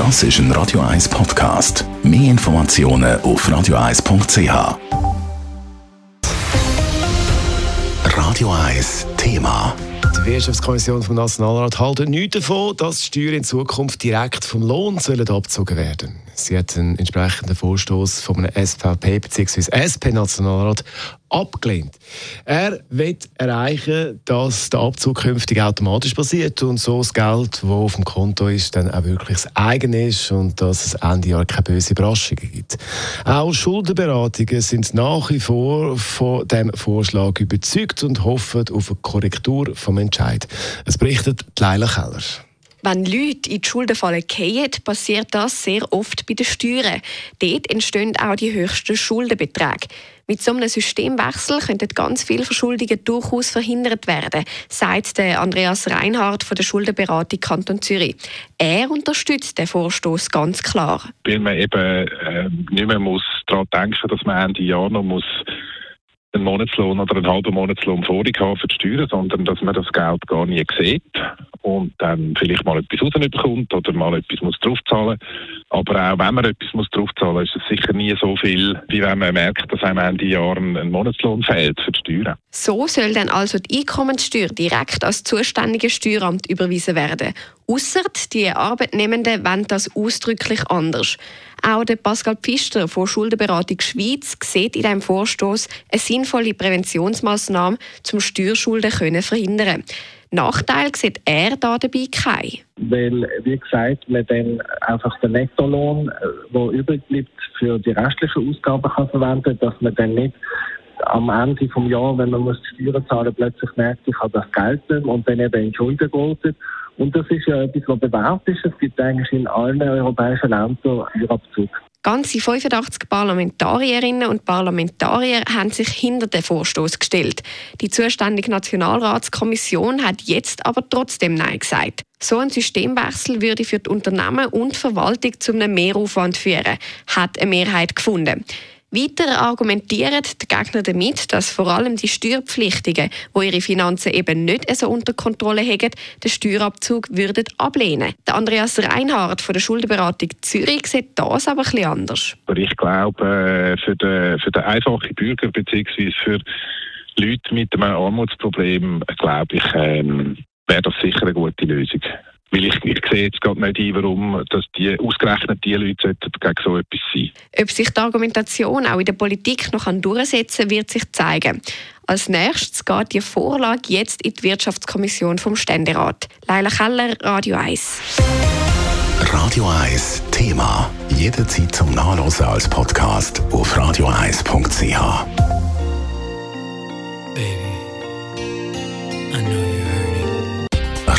Das ist ein Radio 1 Podcast. Mehr Informationen auf radio1.ch. Radio 1 Thema. Die Wirtschaftskommission vom Nationalrat hält nichts davon, dass Steuern in Zukunft direkt vom Lohn sollen abgezogen werden. Sie hat einen entsprechenden Vorstoß von einem SVP bzw. SP-Nationalrat abgelehnt. Er will erreichen, dass der Abzug künftig automatisch passiert und so das Geld, das auf dem Konto ist, dann auch wirklich das eigene ist und dass es Ende Jahr keine böse Überraschungen gibt. Auch Schuldenberatungen sind nach wie vor von dem Vorschlag überzeugt und hoffen auf eine Korrektur vom Entscheid. Es berichtet Leila Keller. Wenn Leute in die Schuldenfalle fallen, passiert das sehr oft bei den Steuern. Dort entstehen auch die höchsten Schuldenbeträge. Mit so einem Systemwechsel könnten ganz viele Verschuldungen durchaus verhindert werden, sagt Andreas Reinhardt von der Schuldenberatung Kanton Zürich. Er unterstützt den Vorstoß ganz klar. Weil man eben äh, nicht mehr muss daran denken dass man Ende Jahr noch muss einen Monatslohn oder einen halben Monatslohn vorig haben für die Steuern, sondern dass man das Geld gar nie sieht und dann vielleicht mal etwas rausbekommt oder mal etwas muss draufzahlen Aber auch wenn man etwas muss draufzahlen muss, ist es sicher nie so viel, wie wenn man merkt, dass einem Ende Jahr ein Monatslohn fehlt für die Steuern. So soll dann also die Einkommenssteuer direkt als zuständiges Steueramt überwiesen werden. Ausser die Arbeitnehmenden wollen das ausdrücklich anders. Auch der Pascal Pfister von Schuldenberatung Schweiz sieht in diesem Vorstoß eine sinnvolle Präventionsmaßnahme zum Steuerschulden können verhindern. Nachteil sieht er da dabei keinen. Weil, wie gesagt, man dann einfach den Nettolohn, der äh, übrig bleibt, für die restlichen Ausgaben kann verwenden dass man dann nicht am Ende des Jahres, wenn man muss die Steuern zahlen plötzlich merkt, ich habe das Geld nicht und dann eben in Schulden geht. Und das ist ja etwas, was bewährt ist. Es gibt eigentlich in allen europäischen Ländern Steuerabzug. Ganze 85 Parlamentarierinnen und Parlamentarier haben sich hinter den Vorstoß gestellt. Die zuständige Nationalratskommission hat jetzt aber trotzdem Nein gesagt. So ein Systemwechsel würde für die Unternehmen und Verwaltung zu einem Mehraufwand führen, hat eine Mehrheit gefunden. Weiter argumentieren die Gegner damit, dass vor allem die Steuerpflichtigen, die ihre Finanzen eben nicht so unter Kontrolle haben, den Steuerabzug würden ablehnen. Der Andreas Reinhardt von der Schuldenberatung Zürich sieht das aber etwas anders. Ich glaube, äh, für den, für den einfachen Bürger bzw. für Leute mit einem Armutsproblem, glaube ich, ähm, wäre das sicher eine gute Lösung. Weil ich, ich sehe jetzt gerade nicht ein, warum dass die, ausgerechnet die Leute gegen so etwas sein Ob sich die Argumentation auch in der Politik noch durchsetzen kann, wird sich zeigen. Als nächstes geht die Vorlage jetzt in die Wirtschaftskommission vom Ständerat. Leila Keller, Radio 1. Radio 1 Thema. Jederzeit zum Nachlesen als Podcast auf radio1.ch. Baby, I know